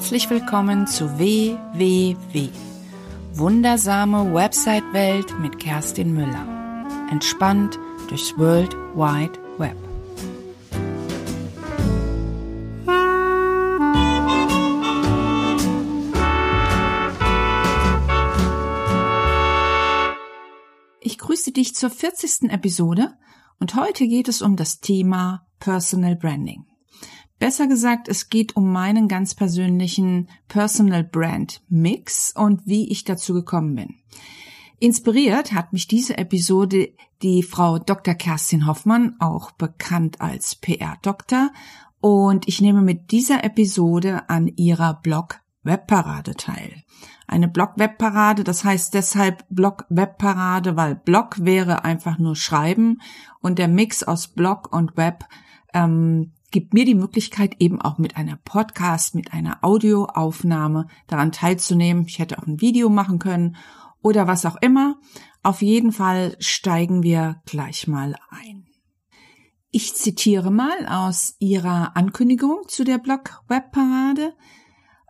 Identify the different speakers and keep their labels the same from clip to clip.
Speaker 1: Herzlich willkommen zu WWW. Wundersame Website-Welt mit Kerstin Müller. Entspannt durchs World Wide Web. Ich grüße dich zur 40. Episode und heute geht es um das Thema Personal Branding. Besser gesagt, es geht um meinen ganz persönlichen Personal Brand Mix und wie ich dazu gekommen bin. Inspiriert hat mich diese Episode die Frau Dr. Kerstin Hoffmann, auch bekannt als PR-Doktor, und ich nehme mit dieser Episode an ihrer Blog Webparade teil. Eine Blog-Webparade, das heißt deshalb Blog-Webparade, weil Blog wäre einfach nur Schreiben und der Mix aus Blog und Web ähm, gibt mir die Möglichkeit, eben auch mit einer Podcast, mit einer Audioaufnahme daran teilzunehmen. Ich hätte auch ein Video machen können oder was auch immer. Auf jeden Fall steigen wir gleich mal ein. Ich zitiere mal aus Ihrer Ankündigung zu der Blog-Webparade,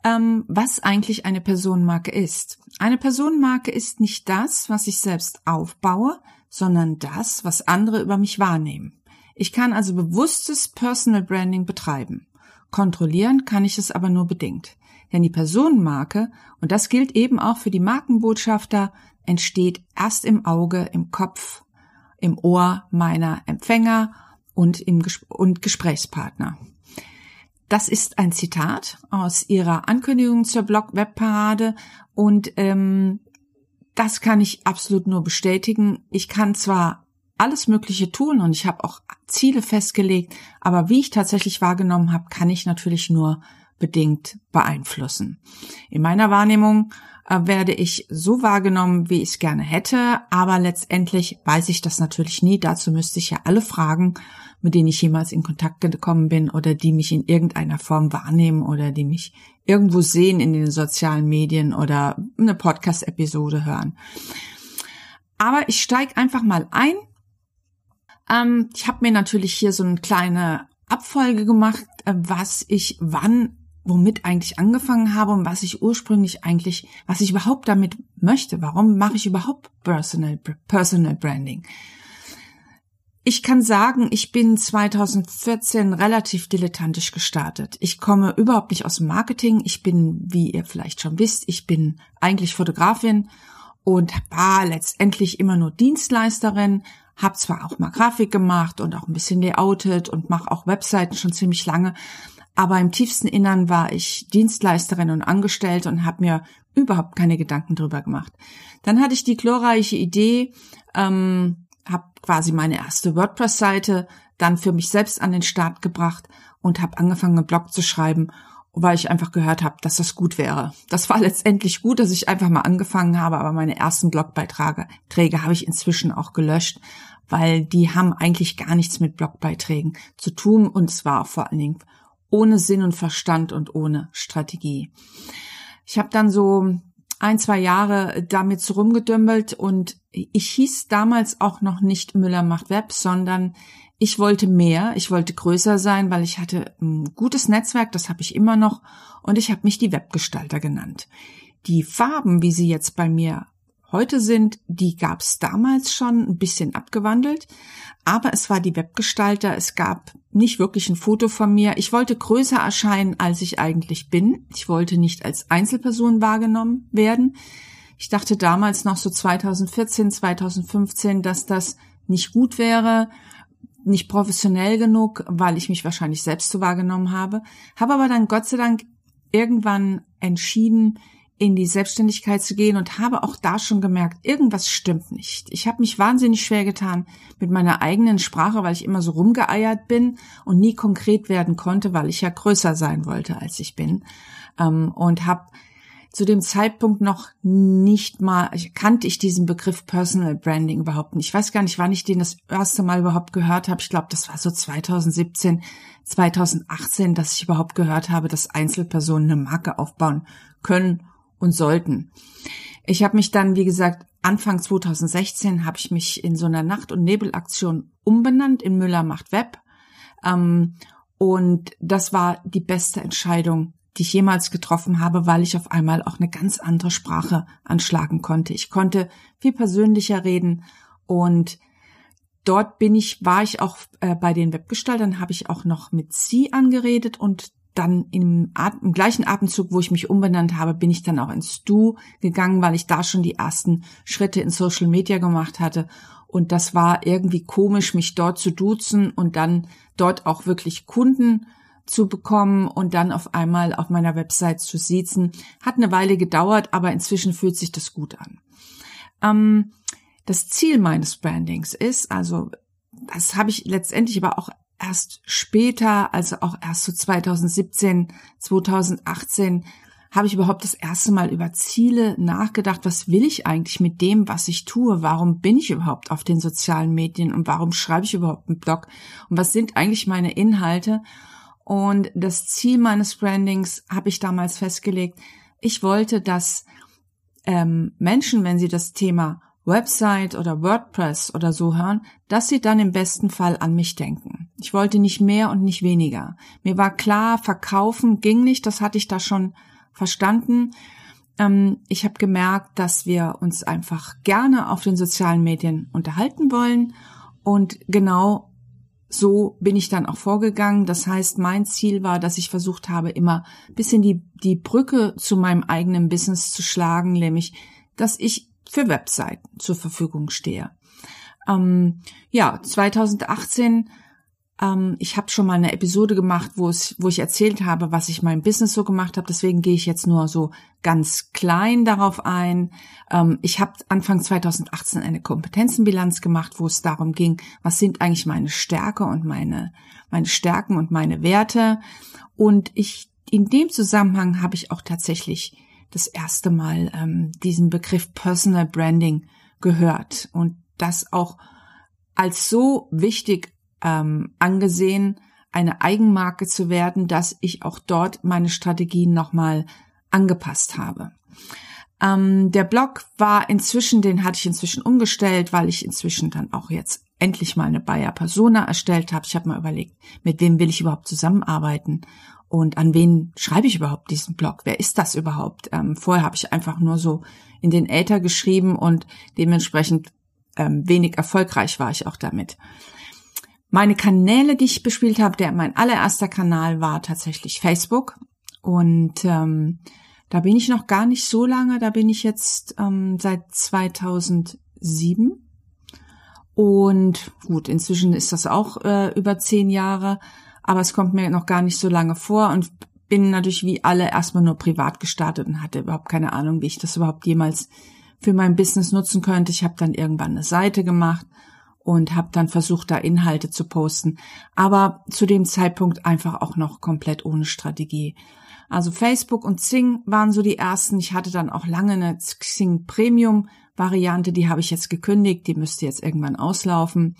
Speaker 1: ähm, was eigentlich eine Personenmarke ist. Eine Personenmarke ist nicht das, was ich selbst aufbaue, sondern das, was andere über mich wahrnehmen. Ich kann also bewusstes Personal Branding betreiben. Kontrollieren kann ich es aber nur bedingt. Denn die Personenmarke, und das gilt eben auch für die Markenbotschafter, entsteht erst im Auge, im Kopf, im Ohr meiner Empfänger und, im Ges und Gesprächspartner. Das ist ein Zitat aus ihrer Ankündigung zur Blog-Webparade und ähm, das kann ich absolut nur bestätigen. Ich kann zwar alles Mögliche tun und ich habe auch Ziele festgelegt, aber wie ich tatsächlich wahrgenommen habe, kann ich natürlich nur bedingt beeinflussen. In meiner Wahrnehmung äh, werde ich so wahrgenommen, wie ich es gerne hätte, aber letztendlich weiß ich das natürlich nie. Dazu müsste ich ja alle fragen, mit denen ich jemals in Kontakt gekommen bin oder die mich in irgendeiner Form wahrnehmen oder die mich irgendwo sehen in den sozialen Medien oder eine Podcast-Episode hören. Aber ich steige einfach mal ein ähm, ich habe mir natürlich hier so eine kleine Abfolge gemacht, äh, was ich wann womit eigentlich angefangen habe und was ich ursprünglich eigentlich, was ich überhaupt damit möchte. Warum mache ich überhaupt Personal, Personal Branding? Ich kann sagen, ich bin 2014 relativ dilettantisch gestartet. Ich komme überhaupt nicht aus dem Marketing. Ich bin, wie ihr vielleicht schon wisst, ich bin eigentlich Fotografin und war letztendlich immer nur Dienstleisterin, hab zwar auch mal Grafik gemacht und auch ein bisschen layoutet und mache auch Webseiten schon ziemlich lange, aber im tiefsten Innern war ich Dienstleisterin und Angestellte und habe mir überhaupt keine Gedanken drüber gemacht. Dann hatte ich die glorreiche Idee, ähm, habe quasi meine erste WordPress-Seite dann für mich selbst an den Start gebracht und habe angefangen, einen Blog zu schreiben weil ich einfach gehört habe, dass das gut wäre. Das war letztendlich gut, dass ich einfach mal angefangen habe, aber meine ersten Blogbeiträge Träge habe ich inzwischen auch gelöscht, weil die haben eigentlich gar nichts mit Blogbeiträgen zu tun und es war vor allen Dingen ohne Sinn und Verstand und ohne Strategie. Ich habe dann so ein, zwei Jahre damit so rumgedümpelt und ich hieß damals auch noch nicht Müller macht Web, sondern ich wollte mehr, ich wollte größer sein, weil ich hatte ein gutes Netzwerk, das habe ich immer noch, und ich habe mich die Webgestalter genannt. Die Farben, wie sie jetzt bei mir heute sind, die gab es damals schon ein bisschen abgewandelt, aber es war die Webgestalter, es gab nicht wirklich ein Foto von mir. Ich wollte größer erscheinen, als ich eigentlich bin. Ich wollte nicht als Einzelperson wahrgenommen werden. Ich dachte damals noch so 2014, 2015, dass das nicht gut wäre, nicht professionell genug, weil ich mich wahrscheinlich selbst so wahrgenommen habe, habe aber dann Gott sei Dank irgendwann entschieden, in die Selbstständigkeit zu gehen und habe auch da schon gemerkt, irgendwas stimmt nicht. Ich habe mich wahnsinnig schwer getan mit meiner eigenen Sprache, weil ich immer so rumgeeiert bin und nie konkret werden konnte, weil ich ja größer sein wollte, als ich bin. Ähm, und habe zu dem Zeitpunkt noch nicht mal, kannte ich diesen Begriff Personal Branding überhaupt nicht. Ich weiß gar nicht, wann ich den das erste Mal überhaupt gehört habe. Ich glaube, das war so 2017, 2018, dass ich überhaupt gehört habe, dass Einzelpersonen eine Marke aufbauen können und sollten. Ich habe mich dann, wie gesagt, Anfang 2016 habe ich mich in so einer Nacht- und Nebelaktion umbenannt in Müller macht Web. Ähm, und das war die beste Entscheidung die ich jemals getroffen habe, weil ich auf einmal auch eine ganz andere Sprache anschlagen konnte. Ich konnte viel persönlicher reden und dort bin ich, war ich auch äh, bei den Webgestaltern, habe ich auch noch mit sie angeredet und dann im, im, gleichen Atemzug, wo ich mich umbenannt habe, bin ich dann auch ins Du gegangen, weil ich da schon die ersten Schritte in Social Media gemacht hatte. Und das war irgendwie komisch, mich dort zu duzen und dann dort auch wirklich Kunden zu bekommen und dann auf einmal auf meiner Website zu siezen. Hat eine Weile gedauert, aber inzwischen fühlt sich das gut an. Ähm, das Ziel meines Brandings ist, also das habe ich letztendlich aber auch erst später, also auch erst so 2017, 2018, habe ich überhaupt das erste Mal über Ziele nachgedacht. Was will ich eigentlich mit dem, was ich tue? Warum bin ich überhaupt auf den sozialen Medien und warum schreibe ich überhaupt einen Blog? Und was sind eigentlich meine Inhalte? Und das Ziel meines Brandings habe ich damals festgelegt. Ich wollte, dass ähm, Menschen, wenn sie das Thema Website oder WordPress oder so hören, dass sie dann im besten Fall an mich denken. Ich wollte nicht mehr und nicht weniger. Mir war klar, verkaufen ging nicht, das hatte ich da schon verstanden. Ähm, ich habe gemerkt, dass wir uns einfach gerne auf den sozialen Medien unterhalten wollen und genau so bin ich dann auch vorgegangen. Das heißt, mein Ziel war, dass ich versucht habe, immer bisschen die, die Brücke zu meinem eigenen Business zu schlagen, nämlich, dass ich für Webseiten zur Verfügung stehe. Ähm, ja, 2018 ähm, ich habe schon mal eine Episode gemacht, wo, es, wo ich erzählt habe, was ich meinem Business so gemacht habe. Deswegen gehe ich jetzt nur so ganz klein darauf ein. Ähm, ich habe Anfang 2018 eine Kompetenzenbilanz gemacht, wo es darum ging, was sind eigentlich meine Stärke und meine, meine Stärken und meine Werte. Und ich in dem Zusammenhang habe ich auch tatsächlich das erste Mal ähm, diesen Begriff Personal Branding gehört und das auch als so wichtig ähm, angesehen, eine Eigenmarke zu werden, dass ich auch dort meine Strategien nochmal angepasst habe. Ähm, der Blog war inzwischen, den hatte ich inzwischen umgestellt, weil ich inzwischen dann auch jetzt endlich mal eine Bayer Persona erstellt habe. Ich habe mal überlegt, mit wem will ich überhaupt zusammenarbeiten und an wen schreibe ich überhaupt diesen Blog? Wer ist das überhaupt? Ähm, vorher habe ich einfach nur so in den Äther geschrieben und dementsprechend ähm, wenig erfolgreich war ich auch damit. Meine Kanäle, die ich bespielt habe, der mein allererster Kanal war tatsächlich Facebook. Und ähm, da bin ich noch gar nicht so lange, da bin ich jetzt ähm, seit 2007. Und gut, inzwischen ist das auch äh, über zehn Jahre, aber es kommt mir noch gar nicht so lange vor und bin natürlich wie alle erstmal nur privat gestartet und hatte überhaupt keine Ahnung, wie ich das überhaupt jemals für mein Business nutzen könnte. Ich habe dann irgendwann eine Seite gemacht und habe dann versucht, da Inhalte zu posten, aber zu dem Zeitpunkt einfach auch noch komplett ohne Strategie. Also Facebook und Zing waren so die ersten. Ich hatte dann auch lange eine Xing Premium Variante, die habe ich jetzt gekündigt, die müsste jetzt irgendwann auslaufen.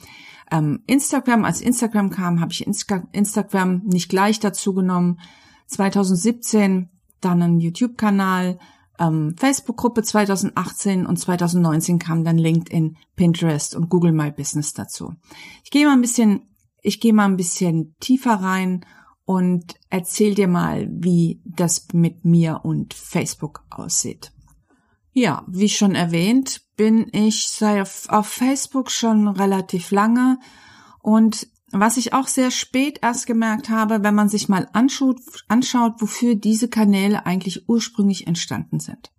Speaker 1: Ähm, Instagram, als Instagram kam, habe ich Insta Instagram nicht gleich dazu genommen. 2017 dann einen YouTube-Kanal, ähm, Facebook-Gruppe 2018 und 2019 kam dann LinkedIn, Pinterest und Google My Business dazu. Ich gehe mal ein bisschen, ich gehe mal ein bisschen tiefer rein und erzähl dir mal, wie das mit mir und Facebook aussieht. Ja, wie schon erwähnt, bin ich auf, auf Facebook schon relativ lange und was ich auch sehr spät erst gemerkt habe, wenn man sich mal anschaut, anschaut wofür diese Kanäle eigentlich ursprünglich entstanden sind.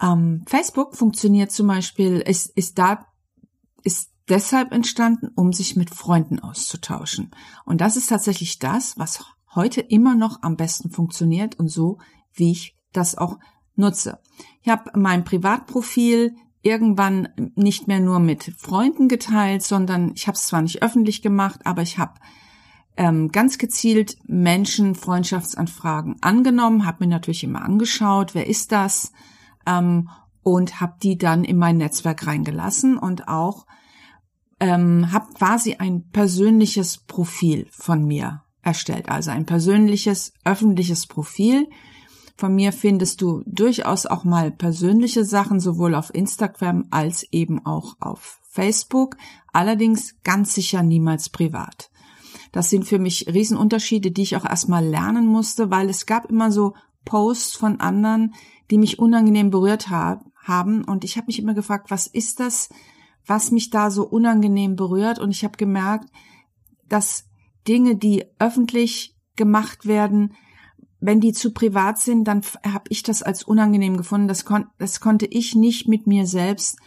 Speaker 1: Ähm, Facebook funktioniert zum Beispiel, ist, ist da, ist deshalb entstanden, um sich mit Freunden auszutauschen. Und das ist tatsächlich das, was heute immer noch am besten funktioniert und so, wie ich das auch nutze. Ich habe mein Privatprofil irgendwann nicht mehr nur mit Freunden geteilt, sondern ich habe es zwar nicht öffentlich gemacht, aber ich habe ähm, ganz gezielt Menschen Freundschaftsanfragen angenommen, habe mir natürlich immer angeschaut, wer ist das, ähm, und habe die dann in mein Netzwerk reingelassen und auch ähm, habe quasi ein persönliches Profil von mir erstellt, also ein persönliches öffentliches Profil, von mir findest du durchaus auch mal persönliche Sachen, sowohl auf Instagram als eben auch auf Facebook, allerdings ganz sicher niemals privat. Das sind für mich Riesenunterschiede, die ich auch erstmal lernen musste, weil es gab immer so Posts von anderen, die mich unangenehm berührt haben. Und ich habe mich immer gefragt, was ist das, was mich da so unangenehm berührt? Und ich habe gemerkt, dass Dinge, die öffentlich gemacht werden, wenn die zu privat sind, dann habe ich das als unangenehm gefunden. Das, kon das konnte ich nicht mit mir selbst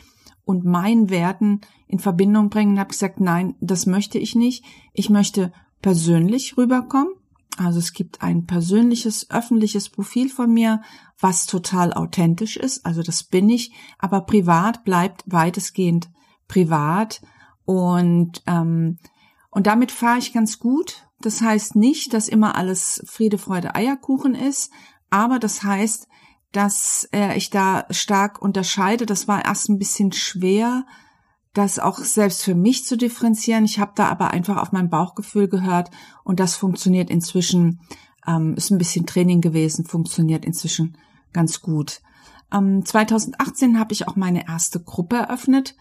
Speaker 1: und meinen Werten in Verbindung bringen und habe gesagt, nein, das möchte ich nicht. Ich möchte persönlich rüberkommen. Also es gibt ein persönliches, öffentliches Profil von mir, was total authentisch ist. Also das bin ich, aber privat bleibt weitestgehend privat und ähm, und damit fahre ich ganz gut. Das heißt nicht, dass immer alles Friede, Freude, Eierkuchen ist, aber das heißt, dass äh, ich da stark unterscheide. Das war erst ein bisschen schwer, das auch selbst für mich zu differenzieren. Ich habe da aber einfach auf mein Bauchgefühl gehört und das funktioniert inzwischen, ähm, ist ein bisschen Training gewesen, funktioniert inzwischen ganz gut. Ähm, 2018 habe ich auch meine erste Gruppe eröffnet,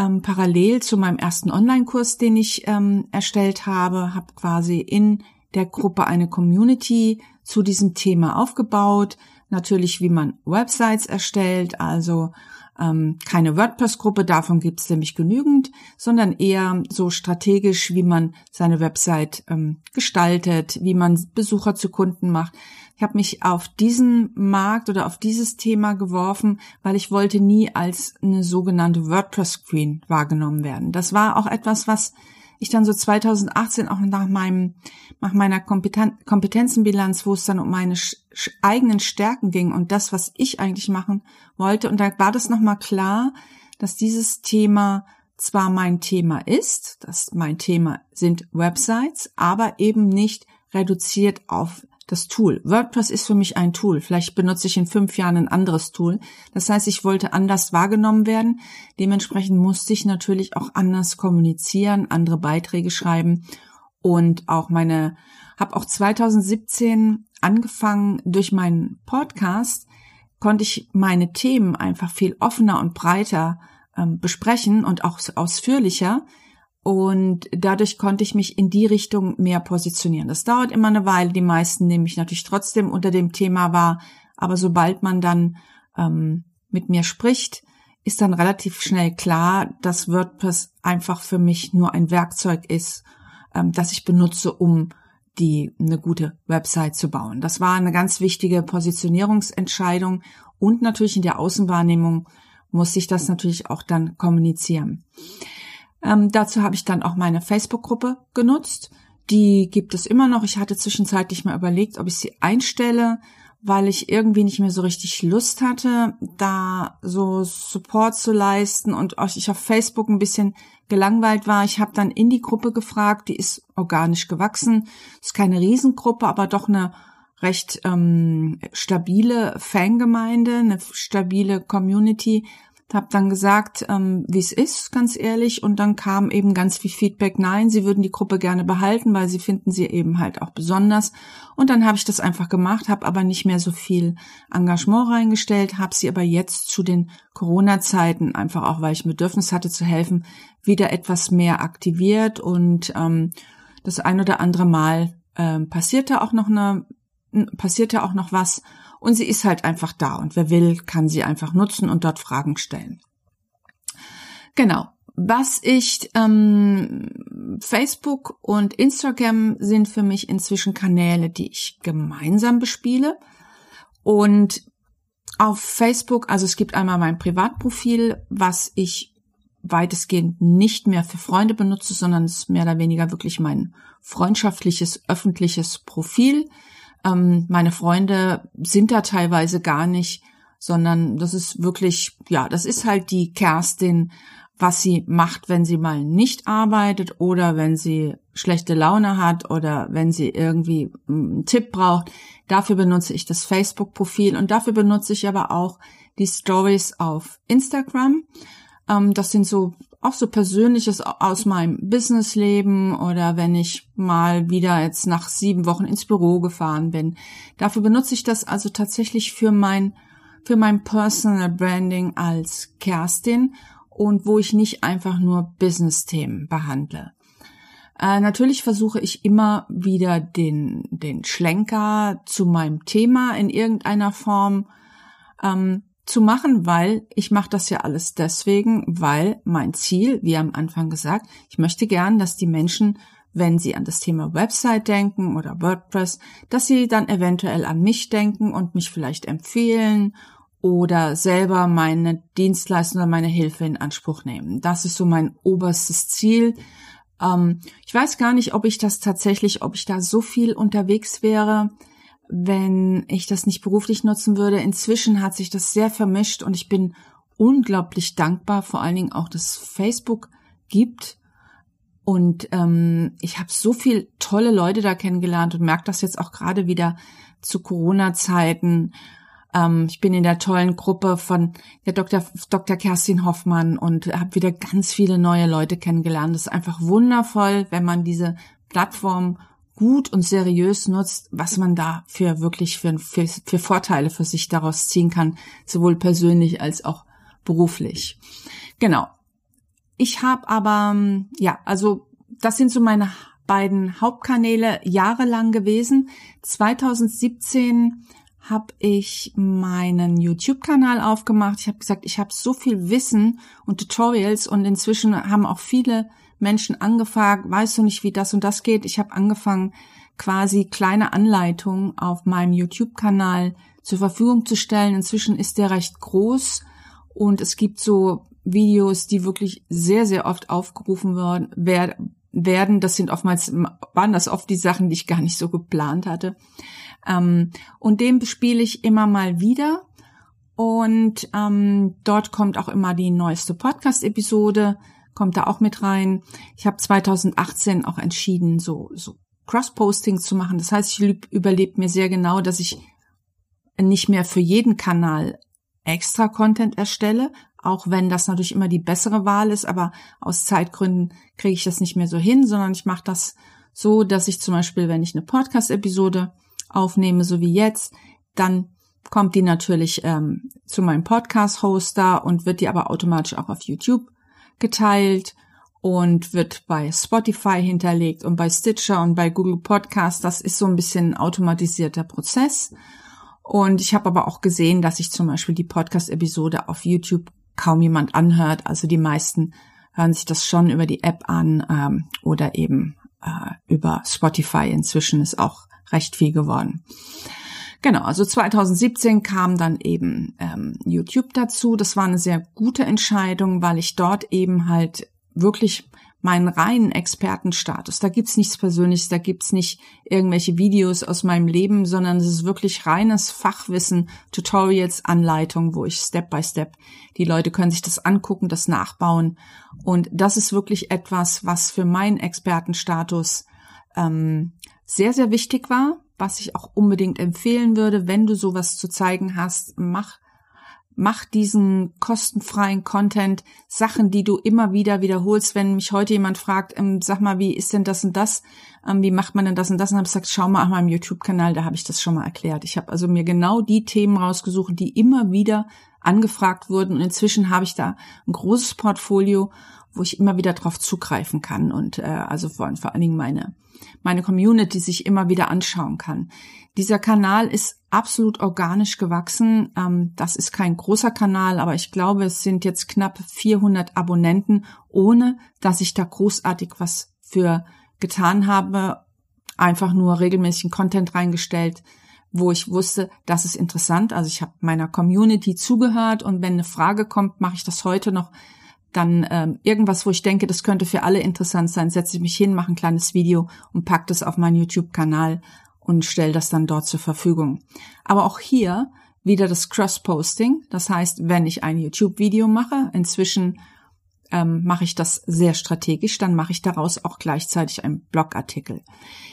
Speaker 1: ähm, parallel zu meinem ersten Online-Kurs, den ich ähm, erstellt habe, habe quasi in der Gruppe eine Community zu diesem Thema aufgebaut. Natürlich, wie man Websites erstellt, also ähm, keine WordPress-Gruppe, davon gibt es nämlich genügend, sondern eher so strategisch, wie man seine Website ähm, gestaltet, wie man Besucher zu Kunden macht. Ich habe mich auf diesen Markt oder auf dieses Thema geworfen, weil ich wollte nie als eine sogenannte WordPress-Queen wahrgenommen werden. Das war auch etwas, was ich dann so 2018 auch nach meinem, nach meiner Kompeten Kompetenzenbilanz, wo es dann um meine eigenen Stärken ging und das, was ich eigentlich machen wollte. Und da war das nochmal klar, dass dieses Thema zwar mein Thema ist, dass mein Thema sind Websites, aber eben nicht reduziert auf das Tool. WordPress ist für mich ein Tool. Vielleicht benutze ich in fünf Jahren ein anderes Tool. Das heißt, ich wollte anders wahrgenommen werden. Dementsprechend musste ich natürlich auch anders kommunizieren, andere Beiträge schreiben und auch meine, habe auch 2017 angefangen durch meinen Podcast konnte ich meine Themen einfach viel offener und breiter ähm, besprechen und auch ausführlicher, und dadurch konnte ich mich in die Richtung mehr positionieren. Das dauert immer eine Weile. Die meisten nehmen mich natürlich trotzdem unter dem Thema wahr. Aber sobald man dann ähm, mit mir spricht, ist dann relativ schnell klar, dass WordPress einfach für mich nur ein Werkzeug ist, ähm, das ich benutze, um die eine gute Website zu bauen. Das war eine ganz wichtige Positionierungsentscheidung und natürlich in der Außenwahrnehmung muss ich das natürlich auch dann kommunizieren. Ähm, dazu habe ich dann auch meine Facebook-Gruppe genutzt. Die gibt es immer noch. Ich hatte zwischenzeitlich mal überlegt, ob ich sie einstelle, weil ich irgendwie nicht mehr so richtig Lust hatte, da so Support zu leisten und ich auf Facebook ein bisschen gelangweilt war. Ich habe dann in die Gruppe gefragt, die ist organisch gewachsen. Ist keine Riesengruppe, aber doch eine recht ähm, stabile Fangemeinde, eine stabile Community, habe dann gesagt, ähm, wie es ist, ganz ehrlich, und dann kam eben ganz viel Feedback, nein, sie würden die Gruppe gerne behalten, weil sie finden sie eben halt auch besonders. Und dann habe ich das einfach gemacht, habe aber nicht mehr so viel Engagement reingestellt, habe sie aber jetzt zu den Corona-Zeiten, einfach auch weil ich ein Bedürfnis hatte zu helfen, wieder etwas mehr aktiviert. Und ähm, das ein oder andere Mal ähm, passierte auch noch eine passierte auch noch was und sie ist halt einfach da und wer will, kann sie einfach nutzen und dort Fragen stellen. Genau. Was ich, ähm, Facebook und Instagram sind für mich inzwischen Kanäle, die ich gemeinsam bespiele. Und auf Facebook, also es gibt einmal mein Privatprofil, was ich weitestgehend nicht mehr für Freunde benutze, sondern es ist mehr oder weniger wirklich mein freundschaftliches, öffentliches Profil. Ähm, meine Freunde sind da teilweise gar nicht, sondern das ist wirklich, ja, das ist halt die Kerstin, was sie macht, wenn sie mal nicht arbeitet oder wenn sie schlechte Laune hat oder wenn sie irgendwie einen Tipp braucht. Dafür benutze ich das Facebook-Profil und dafür benutze ich aber auch die Stories auf Instagram. Ähm, das sind so auch so Persönliches aus meinem Businessleben oder wenn ich mal wieder jetzt nach sieben Wochen ins Büro gefahren bin. Dafür benutze ich das also tatsächlich für mein, für mein Personal Branding als Kerstin und wo ich nicht einfach nur Business-Themen behandle. Äh, natürlich versuche ich immer wieder den, den Schlenker zu meinem Thema in irgendeiner Form ähm, zu machen, weil ich mache das ja alles deswegen, weil mein Ziel, wie am Anfang gesagt, ich möchte gern, dass die Menschen, wenn sie an das Thema Website denken oder WordPress, dass sie dann eventuell an mich denken und mich vielleicht empfehlen oder selber meine Dienstleistung oder meine Hilfe in Anspruch nehmen. Das ist so mein oberstes Ziel. Ähm, ich weiß gar nicht, ob ich das tatsächlich, ob ich da so viel unterwegs wäre wenn ich das nicht beruflich nutzen würde. Inzwischen hat sich das sehr vermischt und ich bin unglaublich dankbar, vor allen Dingen auch, dass Facebook gibt. Und ähm, ich habe so viel tolle Leute da kennengelernt und merke das jetzt auch gerade wieder zu Corona-Zeiten. Ähm, ich bin in der tollen Gruppe von der Dr. Dr. Kerstin Hoffmann und habe wieder ganz viele neue Leute kennengelernt. Das ist einfach wundervoll, wenn man diese Plattform gut und seriös nutzt, was man da für wirklich für, für, für Vorteile für sich daraus ziehen kann, sowohl persönlich als auch beruflich. Genau. Ich habe aber, ja, also das sind so meine beiden Hauptkanäle jahrelang gewesen. 2017 habe ich meinen YouTube-Kanal aufgemacht. Ich habe gesagt, ich habe so viel Wissen und Tutorials und inzwischen haben auch viele Menschen angefragt, weißt du nicht, wie das und das geht? Ich habe angefangen, quasi kleine Anleitungen auf meinem YouTube-Kanal zur Verfügung zu stellen. Inzwischen ist der recht groß und es gibt so Videos, die wirklich sehr, sehr oft aufgerufen werden. Das sind oftmals, waren das oft die Sachen, die ich gar nicht so geplant hatte. Ähm, und dem bespiele ich immer mal wieder. Und ähm, dort kommt auch immer die neueste Podcast-Episode kommt da auch mit rein. Ich habe 2018 auch entschieden, so, so Cross-Posting zu machen. Das heißt, ich überlebe mir sehr genau, dass ich nicht mehr für jeden Kanal extra Content erstelle, auch wenn das natürlich immer die bessere Wahl ist, aber aus Zeitgründen kriege ich das nicht mehr so hin, sondern ich mache das so, dass ich zum Beispiel, wenn ich eine Podcast-Episode aufnehme, so wie jetzt, dann kommt die natürlich ähm, zu meinem Podcast-Hoster und wird die aber automatisch auch auf YouTube geteilt und wird bei Spotify hinterlegt und bei Stitcher und bei Google Podcast. Das ist so ein bisschen automatisierter Prozess. Und ich habe aber auch gesehen, dass sich zum Beispiel die Podcast-Episode auf YouTube kaum jemand anhört. Also die meisten hören sich das schon über die App an ähm, oder eben äh, über Spotify. Inzwischen ist auch recht viel geworden. Genau, also 2017 kam dann eben ähm, YouTube dazu. Das war eine sehr gute Entscheidung, weil ich dort eben halt wirklich meinen reinen Expertenstatus. Da gibt's nichts Persönliches, da gibt's nicht irgendwelche Videos aus meinem Leben, sondern es ist wirklich reines Fachwissen, Tutorials, Anleitung, wo ich Step by Step, die Leute können sich das angucken, das nachbauen. Und das ist wirklich etwas, was für meinen Expertenstatus ähm, sehr, sehr wichtig war, was ich auch unbedingt empfehlen würde, wenn du sowas zu zeigen hast, mach mach diesen kostenfreien Content, Sachen, die du immer wieder wiederholst. Wenn mich heute jemand fragt, ähm, sag mal, wie ist denn das und das? Ähm, wie macht man denn das und das? Und habe ich gesagt, schau mal auf meinem YouTube-Kanal, da habe ich das schon mal erklärt. Ich habe also mir genau die Themen rausgesucht, die immer wieder angefragt wurden. Und inzwischen habe ich da ein großes Portfolio, wo ich immer wieder drauf zugreifen kann und äh, also vor, vor allen Dingen meine meine Community sich immer wieder anschauen kann. Dieser Kanal ist absolut organisch gewachsen. Ähm, das ist kein großer Kanal, aber ich glaube, es sind jetzt knapp 400 Abonnenten, ohne dass ich da großartig was für getan habe. Einfach nur regelmäßigen Content reingestellt, wo ich wusste, das ist interessant. Also ich habe meiner Community zugehört und wenn eine Frage kommt, mache ich das heute noch dann ähm, irgendwas, wo ich denke, das könnte für alle interessant sein, setze ich mich hin, mache ein kleines Video und pack das auf meinen YouTube-Kanal und stelle das dann dort zur Verfügung. Aber auch hier wieder das Cross-Posting. Das heißt, wenn ich ein YouTube-Video mache, inzwischen ähm, mache ich das sehr strategisch, dann mache ich daraus auch gleichzeitig einen Blogartikel.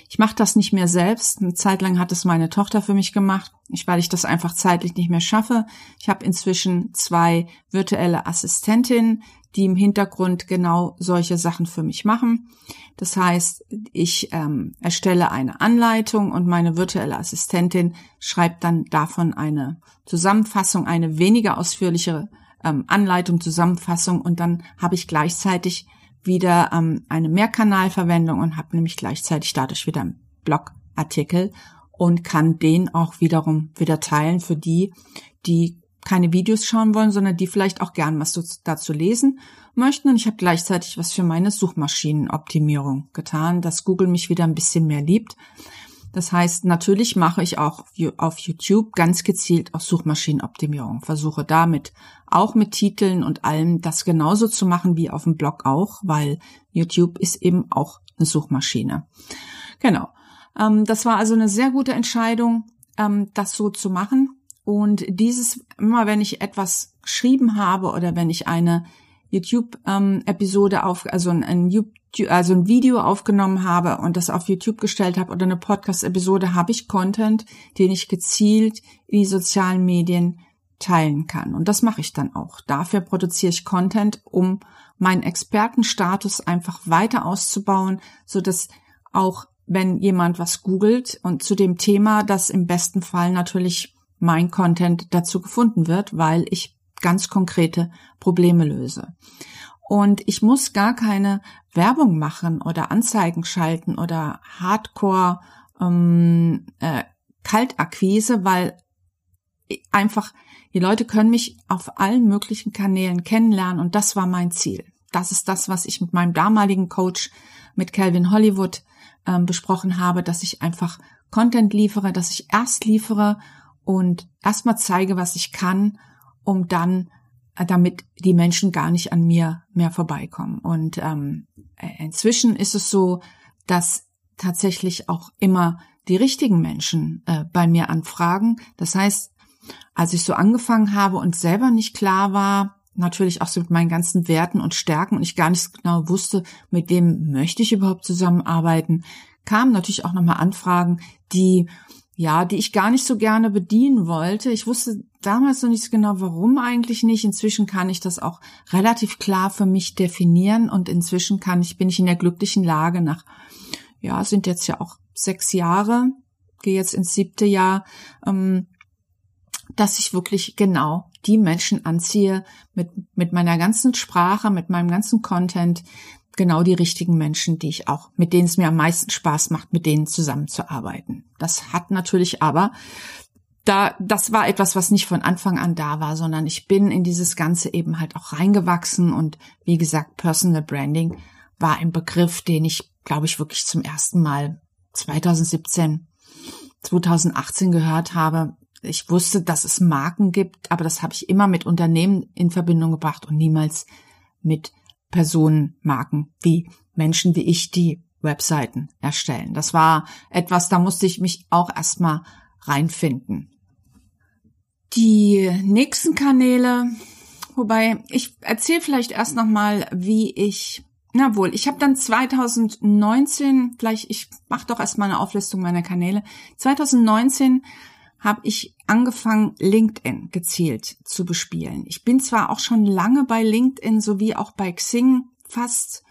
Speaker 1: Ich mache das nicht mehr selbst. Eine Zeit lang hat es meine Tochter für mich gemacht, weil ich das einfach zeitlich nicht mehr schaffe. Ich habe inzwischen zwei virtuelle Assistentinnen, die im Hintergrund genau solche Sachen für mich machen. Das heißt, ich ähm, erstelle eine Anleitung und meine virtuelle Assistentin schreibt dann davon eine Zusammenfassung, eine weniger ausführliche ähm, Anleitung, Zusammenfassung und dann habe ich gleichzeitig wieder ähm, eine Mehrkanalverwendung und habe nämlich gleichzeitig dadurch wieder einen Blogartikel und kann den auch wiederum wieder teilen für die, die keine Videos schauen wollen, sondern die vielleicht auch gern was dazu lesen möchten. Und ich habe gleichzeitig was für meine Suchmaschinenoptimierung getan, dass Google mich wieder ein bisschen mehr liebt. Das heißt, natürlich mache ich auch auf YouTube ganz gezielt auch Suchmaschinenoptimierung, versuche damit auch mit Titeln und allem das genauso zu machen wie auf dem Blog auch, weil YouTube ist eben auch eine Suchmaschine. Genau. Ähm, das war also eine sehr gute Entscheidung, ähm, das so zu machen. Und dieses, immer wenn ich etwas geschrieben habe oder wenn ich eine YouTube-Episode auf, also ein, ein, also ein Video aufgenommen habe und das auf YouTube gestellt habe oder eine Podcast-Episode, habe ich Content, den ich gezielt in die sozialen Medien teilen kann. Und das mache ich dann auch. Dafür produziere ich Content, um meinen Expertenstatus einfach weiter auszubauen, so dass auch wenn jemand was googelt und zu dem Thema, dass im besten Fall natürlich mein Content dazu gefunden wird, weil ich ganz konkrete Probleme löse. Und ich muss gar keine Werbung machen oder Anzeigen schalten oder Hardcore ähm, äh, Kaltakquise, weil einfach die Leute können mich auf allen möglichen Kanälen kennenlernen und das war mein Ziel. Das ist das, was ich mit meinem damaligen Coach, mit Calvin Hollywood, ähm, besprochen habe, dass ich einfach Content liefere, dass ich erst liefere und erstmal zeige, was ich kann, um dann, äh, damit die Menschen gar nicht an mir mehr vorbeikommen. Und ähm, äh, inzwischen ist es so, dass tatsächlich auch immer die richtigen Menschen äh, bei mir anfragen. Das heißt, als ich so angefangen habe und selber nicht klar war, natürlich auch so mit meinen ganzen Werten und Stärken und ich gar nicht genau wusste, mit wem möchte ich überhaupt zusammenarbeiten, kamen natürlich auch nochmal Anfragen, die ja, die ich gar nicht so gerne bedienen wollte. Ich wusste damals noch nicht so genau, warum eigentlich nicht. Inzwischen kann ich das auch relativ klar für mich definieren und inzwischen kann ich, bin ich in der glücklichen Lage nach, ja, sind jetzt ja auch sechs Jahre, gehe jetzt ins siebte Jahr, ähm, dass ich wirklich genau die Menschen anziehe mit, mit meiner ganzen Sprache, mit meinem ganzen Content, genau die richtigen Menschen, die ich auch, mit denen es mir am meisten Spaß macht, mit denen zusammenzuarbeiten. Das hat natürlich aber da, das war etwas, was nicht von Anfang an da war, sondern ich bin in dieses Ganze eben halt auch reingewachsen und wie gesagt, Personal Branding war ein Begriff, den ich, glaube ich, wirklich zum ersten Mal 2017, 2018 gehört habe ich wusste, dass es Marken gibt, aber das habe ich immer mit Unternehmen in Verbindung gebracht und niemals mit Personenmarken wie Menschen wie ich, die Webseiten erstellen. Das war etwas, da musste ich mich auch erstmal reinfinden. Die nächsten Kanäle, wobei ich erzähle vielleicht erst nochmal, wie ich, na wohl, ich habe dann 2019, vielleicht ich mache doch erstmal eine Auflistung meiner Kanäle. 2019 habe ich angefangen, LinkedIn gezielt zu bespielen. Ich bin zwar auch schon lange bei LinkedIn sowie auch bei Xing fast,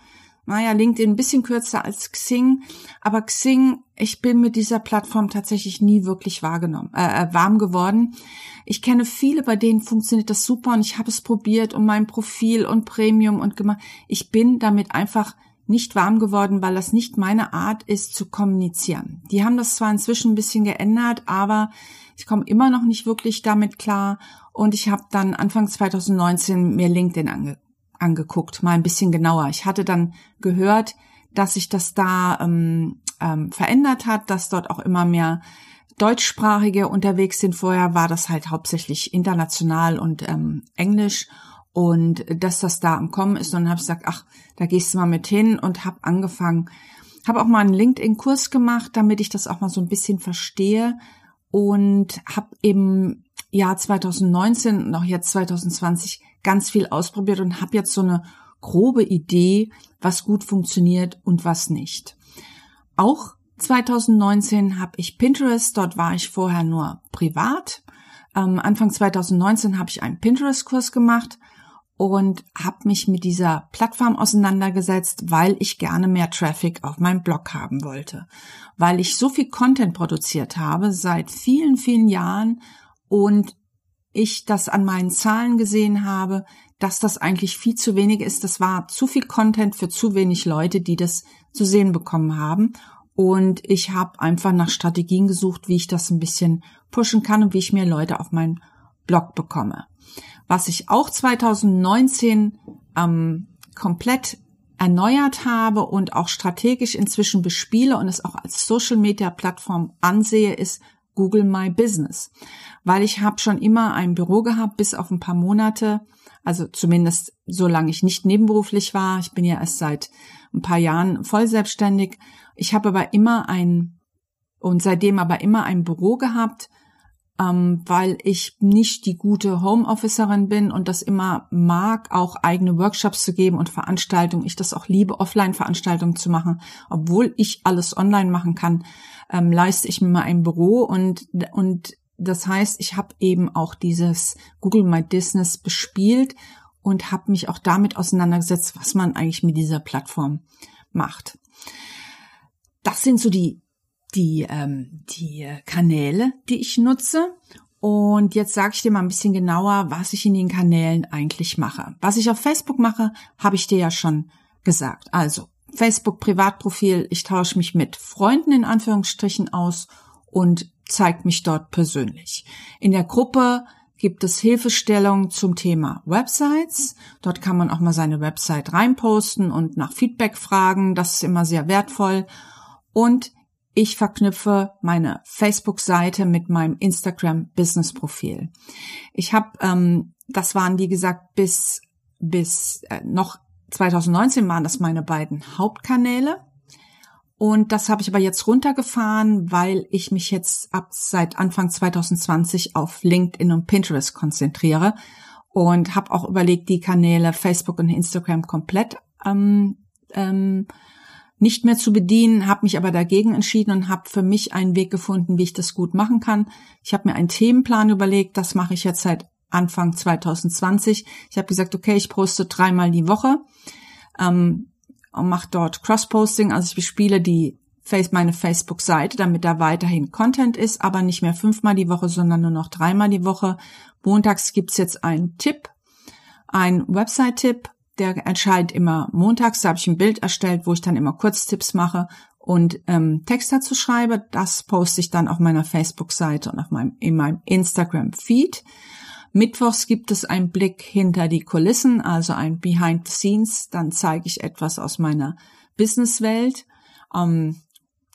Speaker 1: naja, LinkedIn ein bisschen kürzer als Xing, aber Xing, ich bin mit dieser Plattform tatsächlich nie wirklich wahrgenommen, äh, äh warm geworden. Ich kenne viele, bei denen funktioniert das super und ich habe es probiert und mein Profil und Premium und gemacht. Ich bin damit einfach nicht warm geworden, weil das nicht meine Art ist zu kommunizieren. Die haben das zwar inzwischen ein bisschen geändert, aber ich komme immer noch nicht wirklich damit klar. Und ich habe dann Anfang 2019 mir LinkedIn ange angeguckt, mal ein bisschen genauer. Ich hatte dann gehört, dass sich das da ähm, ähm, verändert hat, dass dort auch immer mehr Deutschsprachige unterwegs sind. Vorher war das halt hauptsächlich international und ähm, Englisch und dass das da am Kommen ist. Und dann habe ich gesagt, ach, da gehst du mal mit hin und habe angefangen, habe auch mal einen LinkedIn-Kurs gemacht, damit ich das auch mal so ein bisschen verstehe und habe im Jahr 2019 und auch jetzt 2020 ganz viel ausprobiert und habe jetzt so eine grobe Idee, was gut funktioniert und was nicht. Auch 2019 habe ich Pinterest, dort war ich vorher nur privat. Ähm, Anfang 2019 habe ich einen Pinterest-Kurs gemacht und habe mich mit dieser Plattform auseinandergesetzt, weil ich gerne mehr Traffic auf meinem Blog haben wollte, weil ich so viel Content produziert habe seit vielen, vielen Jahren und ich das an meinen Zahlen gesehen habe, dass das eigentlich viel zu wenig ist. Das war zu viel Content für zu wenig Leute, die das zu sehen bekommen haben. Und ich habe einfach nach Strategien gesucht, wie ich das ein bisschen pushen kann und wie ich mir Leute auf meinen Blog bekomme. Was ich auch 2019 ähm, komplett erneuert habe und auch strategisch inzwischen bespiele und es auch als Social Media Plattform ansehe, ist Google My Business, weil ich habe schon immer ein Büro gehabt, bis auf ein paar Monate, also zumindest solange ich nicht nebenberuflich war. Ich bin ja erst seit ein paar Jahren voll selbstständig. Ich habe aber immer ein und seitdem aber immer ein Büro gehabt, ähm, weil ich nicht die gute Homeofficerin bin und das immer mag, auch eigene Workshops zu geben und Veranstaltungen. Ich das auch liebe, Offline-Veranstaltungen zu machen, obwohl ich alles online machen kann, ähm, leiste ich mir mal ein Büro und und das heißt, ich habe eben auch dieses Google My Business bespielt und habe mich auch damit auseinandergesetzt, was man eigentlich mit dieser Plattform macht. Das sind so die die, ähm, die Kanäle, die ich nutze. Und jetzt sage ich dir mal ein bisschen genauer, was ich in den Kanälen eigentlich mache. Was ich auf Facebook mache, habe ich dir ja schon gesagt. Also Facebook Privatprofil, ich tausche mich mit Freunden in Anführungsstrichen aus und zeige mich dort persönlich. In der Gruppe gibt es Hilfestellung zum Thema Websites. Dort kann man auch mal seine Website reinposten und nach Feedback fragen. Das ist immer sehr wertvoll. Und ich verknüpfe meine Facebook-Seite mit meinem Instagram-Business-Profil. Ich habe, ähm, das waren wie gesagt bis bis äh, noch 2019 waren das meine beiden Hauptkanäle. Und das habe ich aber jetzt runtergefahren, weil ich mich jetzt ab seit Anfang 2020 auf LinkedIn und Pinterest konzentriere und habe auch überlegt, die Kanäle Facebook und Instagram komplett ähm, ähm, nicht mehr zu bedienen, habe mich aber dagegen entschieden und habe für mich einen Weg gefunden, wie ich das gut machen kann. Ich habe mir einen Themenplan überlegt, das mache ich jetzt seit Anfang 2020. Ich habe gesagt, okay, ich poste dreimal die Woche ähm, und mache dort Cross-Posting, also ich bespiele die Face, meine Facebook-Seite, damit da weiterhin Content ist, aber nicht mehr fünfmal die Woche, sondern nur noch dreimal die Woche. Montags gibt's jetzt einen Tipp, ein Website-Tipp der erscheint immer montags. Da habe ich ein Bild erstellt, wo ich dann immer Kurztipps mache und ähm, Text dazu schreibe. Das poste ich dann auf meiner Facebook-Seite und auf meinem, in meinem Instagram-Feed. Mittwochs gibt es einen Blick hinter die Kulissen, also ein Behind the Scenes. Dann zeige ich etwas aus meiner Businesswelt. Ähm,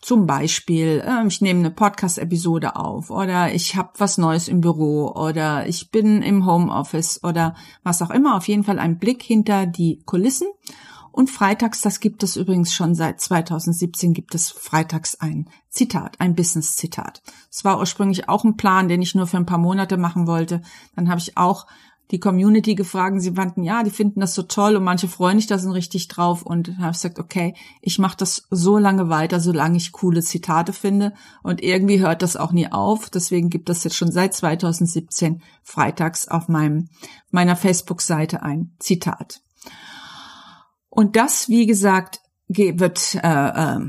Speaker 1: zum Beispiel, äh, ich nehme eine Podcast-Episode auf oder ich habe was Neues im Büro oder ich bin im Homeoffice oder was auch immer. Auf jeden Fall ein Blick hinter die Kulissen. Und freitags, das gibt es übrigens schon seit 2017, gibt es freitags ein Zitat, ein Business-Zitat. Es war ursprünglich auch ein Plan, den ich nur für ein paar Monate machen wollte. Dann habe ich auch die Community gefragt, sie fanden, ja, die finden das so toll und manche freuen sich da sind richtig drauf und habe ich gesagt, okay, ich mache das so lange weiter, solange ich coole Zitate finde und irgendwie hört das auch nie auf. Deswegen gibt es jetzt schon seit 2017 freitags auf meinem meiner Facebook-Seite ein Zitat. Und das, wie gesagt, wird äh, äh,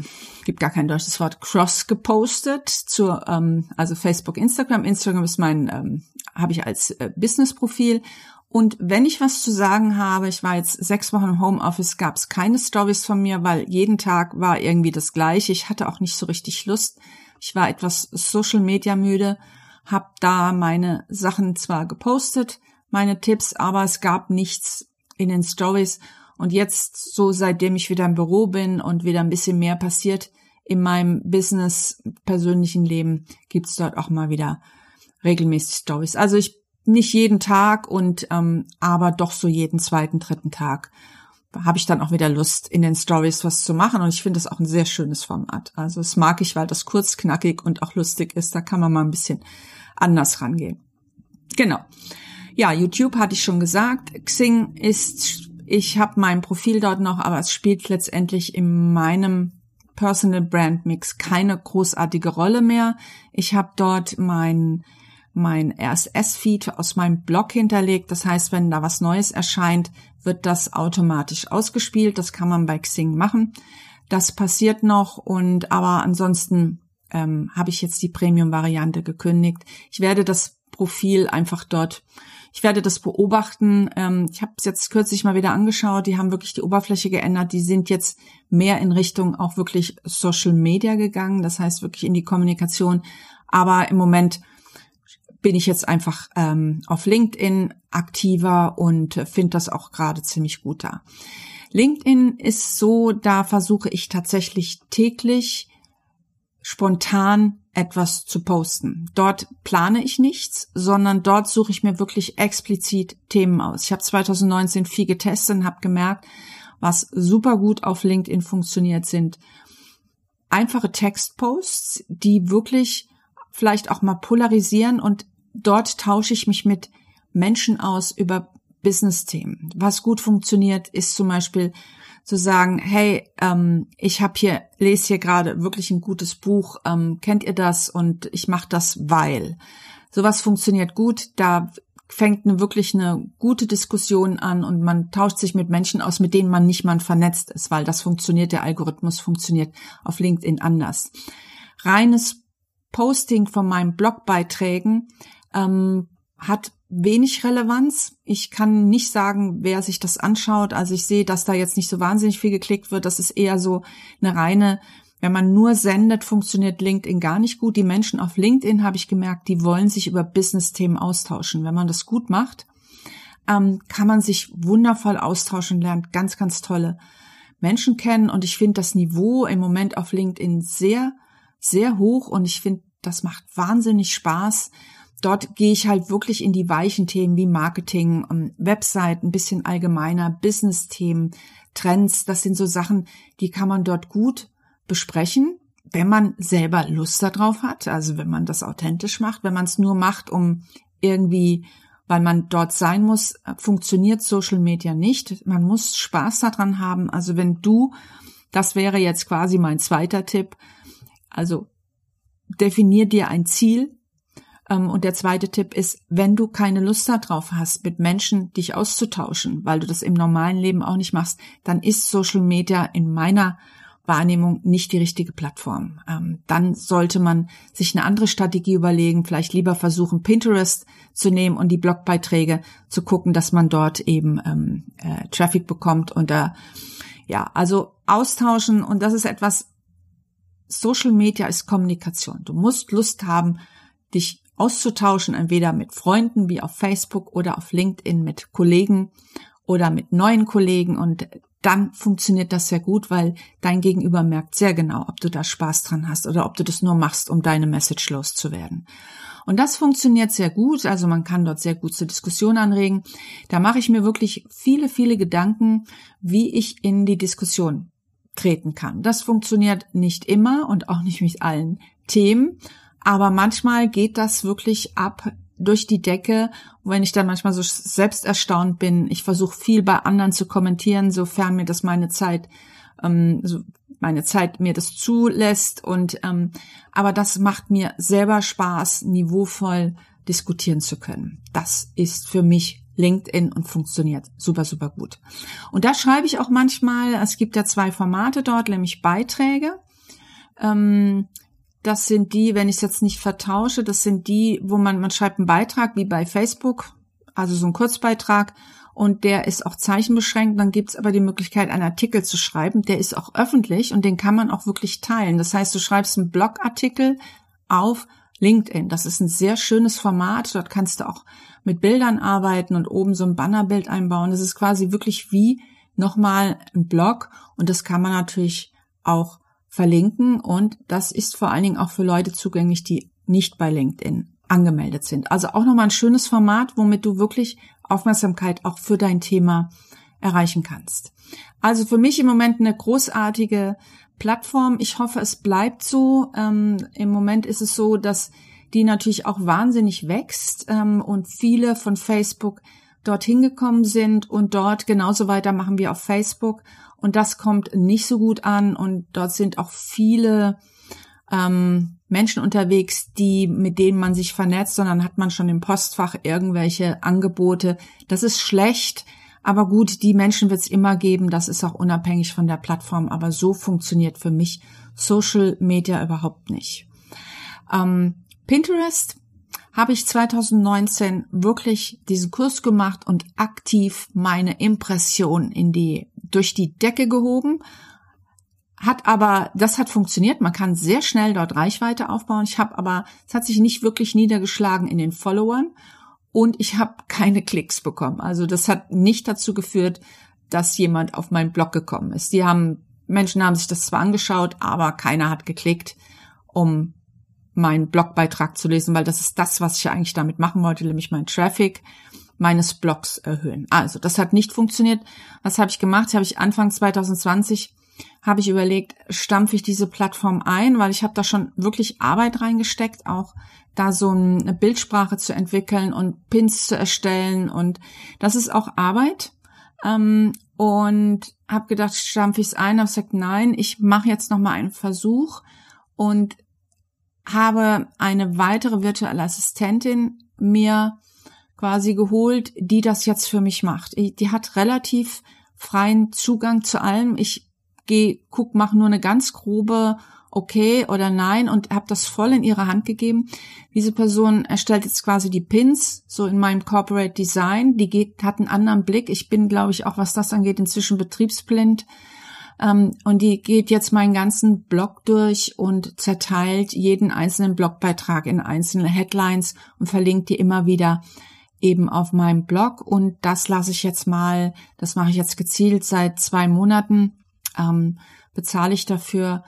Speaker 1: gibt gar kein deutsches Wort cross gepostet zur ähm, also Facebook Instagram. Instagram ist mein ähm, habe ich als äh, Business Profil und wenn ich was zu sagen habe ich war jetzt sechs Wochen im Homeoffice gab es keine Stories von mir weil jeden Tag war irgendwie das gleiche. Ich hatte auch nicht so richtig Lust. Ich war etwas Social Media müde habe da meine Sachen zwar gepostet meine Tipps aber es gab nichts in den Stories und jetzt, so seitdem ich wieder im Büro bin und wieder ein bisschen mehr passiert in meinem Business, persönlichen Leben, gibt's dort auch mal wieder regelmäßig Stories. Also ich nicht jeden Tag und ähm, aber doch so jeden zweiten, dritten Tag habe ich dann auch wieder Lust, in den Stories was zu machen. Und ich finde das auch ein sehr schönes Format. Also das mag ich, weil das kurz, knackig und auch lustig ist. Da kann man mal ein bisschen anders rangehen. Genau. Ja, YouTube hatte ich schon gesagt. Xing ist ich habe mein Profil dort noch, aber es spielt letztendlich in meinem Personal Brand Mix keine großartige Rolle mehr. Ich habe dort mein mein RSS-Feed aus meinem Blog hinterlegt. Das heißt, wenn da was Neues erscheint, wird das automatisch ausgespielt. Das kann man bei Xing machen. Das passiert noch und aber ansonsten ähm, habe ich jetzt die Premium-Variante gekündigt. Ich werde das Profil einfach dort Ich werde das beobachten. Ähm, ich habe es jetzt kürzlich mal wieder angeschaut. Die haben wirklich die Oberfläche geändert. Die sind jetzt mehr in Richtung auch wirklich Social Media gegangen. Das heißt wirklich in die Kommunikation. Aber im Moment bin ich jetzt einfach ähm, auf LinkedIn aktiver und finde das auch gerade ziemlich gut da. LinkedIn ist so, da versuche ich tatsächlich täglich spontan etwas zu posten. Dort plane ich nichts, sondern dort suche ich mir wirklich explizit Themen aus. Ich habe 2019 viel getestet und habe gemerkt, was super gut auf LinkedIn funktioniert, sind einfache Textposts, die wirklich vielleicht auch mal polarisieren und dort tausche ich mich mit Menschen aus über Business-Themen. Was gut funktioniert, ist zum Beispiel zu sagen, hey, ähm, ich habe hier, lese hier gerade wirklich ein gutes Buch, ähm, kennt ihr das? Und ich mache das, weil. Sowas funktioniert gut, da fängt eine, wirklich eine gute Diskussion an und man tauscht sich mit Menschen aus, mit denen man nicht mal vernetzt ist, weil das funktioniert, der Algorithmus funktioniert auf LinkedIn anders. Reines Posting von meinen Blogbeiträgen ähm, hat wenig Relevanz. Ich kann nicht sagen, wer sich das anschaut. Also ich sehe, dass da jetzt nicht so wahnsinnig viel geklickt wird. Das ist eher so eine reine, wenn man nur sendet, funktioniert LinkedIn gar nicht gut. Die Menschen auf LinkedIn, habe ich gemerkt, die wollen sich über Business-Themen austauschen. Wenn man das gut macht, ähm, kann man sich wundervoll austauschen, lernt ganz, ganz tolle Menschen kennen. Und ich finde das Niveau im Moment auf LinkedIn sehr, sehr hoch. Und ich finde, das macht wahnsinnig Spaß dort gehe ich halt wirklich in die weichen Themen wie Marketing, ähm, Website, ein bisschen allgemeiner, Business-Themen, Trends. Das sind so Sachen, die kann man dort gut besprechen, wenn man selber Lust darauf hat. Also wenn man das authentisch macht, wenn man es nur macht, um irgendwie, weil man dort sein muss, funktioniert Social Media nicht. Man muss Spaß daran haben. Also wenn du, das wäre jetzt quasi mein zweiter Tipp, also definier dir ein Ziel, und der zweite Tipp ist, wenn du keine Lust darauf hast, mit Menschen dich auszutauschen, weil du das im normalen Leben auch nicht machst, dann ist Social Media in meiner Wahrnehmung nicht die richtige Plattform. Ähm, dann sollte man sich eine andere Strategie überlegen, vielleicht lieber versuchen, Pinterest zu nehmen und die Blogbeiträge zu gucken, dass man dort eben ähm, äh, Traffic bekommt und da, ja, also austauschen und das ist etwas, Social Media ist Kommunikation. Du musst Lust haben, dich auszutauschen, entweder mit Freunden wie auf Facebook oder auf LinkedIn mit Kollegen oder mit neuen Kollegen und dann funktioniert das sehr gut, weil dein Gegenüber merkt sehr genau, ob du da Spaß dran hast oder ob du das nur machst, um deine Message loszuwerden. Und das funktioniert sehr gut, also man kann dort sehr gut zur Diskussion anregen. Da mache ich mir wirklich viele, viele Gedanken, wie ich in die Diskussion treten kann. Das funktioniert nicht immer und auch nicht mit allen Themen, aber manchmal geht das wirklich ab durch die Decke. Wenn ich dann manchmal so selbst erstaunt bin, ich versuche viel bei anderen zu kommentieren, sofern mir das meine Zeit, ähm, so meine Zeit mir das zulässt. Und ähm, aber das macht mir selber Spaß, niveauvoll diskutieren zu können. Das ist für mich LinkedIn und funktioniert super, super gut. Und da schreibe ich auch manchmal, es gibt ja zwei Formate dort, nämlich Beiträge. Ähm, das sind die, wenn ich es jetzt nicht vertausche, das sind die, wo man, man schreibt einen Beitrag, wie bei Facebook, also so ein Kurzbeitrag, und der ist auch zeichenbeschränkt. Dann gibt's aber die Möglichkeit, einen Artikel zu schreiben. Der ist auch öffentlich und den kann man auch wirklich teilen. Das heißt, du schreibst einen Blogartikel auf LinkedIn. Das ist ein sehr schönes Format. Dort kannst du auch mit Bildern arbeiten und oben so ein Bannerbild einbauen. Das ist quasi wirklich wie nochmal ein Blog und das kann man natürlich auch verlinken und das ist vor allen Dingen auch für Leute zugänglich, die nicht bei LinkedIn angemeldet sind. Also auch nochmal ein schönes Format, womit du wirklich Aufmerksamkeit auch für dein Thema erreichen kannst. Also für mich im Moment eine großartige Plattform. Ich hoffe, es bleibt so. Ähm, Im Moment ist es so, dass die natürlich auch wahnsinnig wächst ähm, und viele von Facebook dorthin gekommen sind und dort genauso weitermachen wie auf Facebook und das kommt nicht so gut an und dort sind auch viele ähm, Menschen unterwegs, die mit denen man sich vernetzt, sondern hat man schon im Postfach irgendwelche Angebote. Das ist schlecht, aber gut, die Menschen wird es immer geben. Das ist auch unabhängig von der Plattform. Aber so funktioniert für mich Social Media überhaupt nicht. Ähm, Pinterest habe ich 2019 wirklich diesen Kurs gemacht und aktiv meine Impression in die, durch die Decke gehoben. Hat aber, das hat funktioniert. Man kann sehr schnell dort Reichweite aufbauen. Ich habe aber, es hat sich nicht wirklich niedergeschlagen in den Followern und ich habe keine Klicks bekommen. Also das hat nicht dazu geführt, dass jemand auf meinen Blog gekommen ist. Die haben, Menschen haben sich das zwar angeschaut, aber keiner hat geklickt, um meinen Blogbeitrag zu lesen, weil das ist das, was ich eigentlich damit machen wollte, nämlich meinen Traffic meines Blogs erhöhen. Also, das hat nicht funktioniert. Was habe ich gemacht? Habe ich Anfang 2020 habe ich überlegt, stampfe ich diese Plattform ein, weil ich habe da schon wirklich Arbeit reingesteckt, auch da so eine Bildsprache zu entwickeln und Pins zu erstellen und das ist auch Arbeit. Ähm, und habe gedacht, stampfe ich es ein, habe gesagt, nein, ich mache jetzt noch mal einen Versuch und habe eine weitere virtuelle Assistentin mir quasi geholt, die das jetzt für mich macht. Die hat relativ freien Zugang zu allem. Ich gehe, guck, mache nur eine ganz grobe okay oder nein und habe das voll in ihre Hand gegeben. Diese Person erstellt jetzt quasi die Pins, so in meinem Corporate Design. Die geht, hat einen anderen Blick. Ich bin, glaube ich, auch was das angeht, inzwischen betriebsblind. Ähm, und die geht jetzt meinen ganzen Blog durch und zerteilt jeden einzelnen Blogbeitrag in einzelne Headlines und verlinkt die immer wieder eben auf meinem Blog. Und das lasse ich jetzt mal, das mache ich jetzt gezielt seit zwei Monaten, ähm, bezahle ich dafür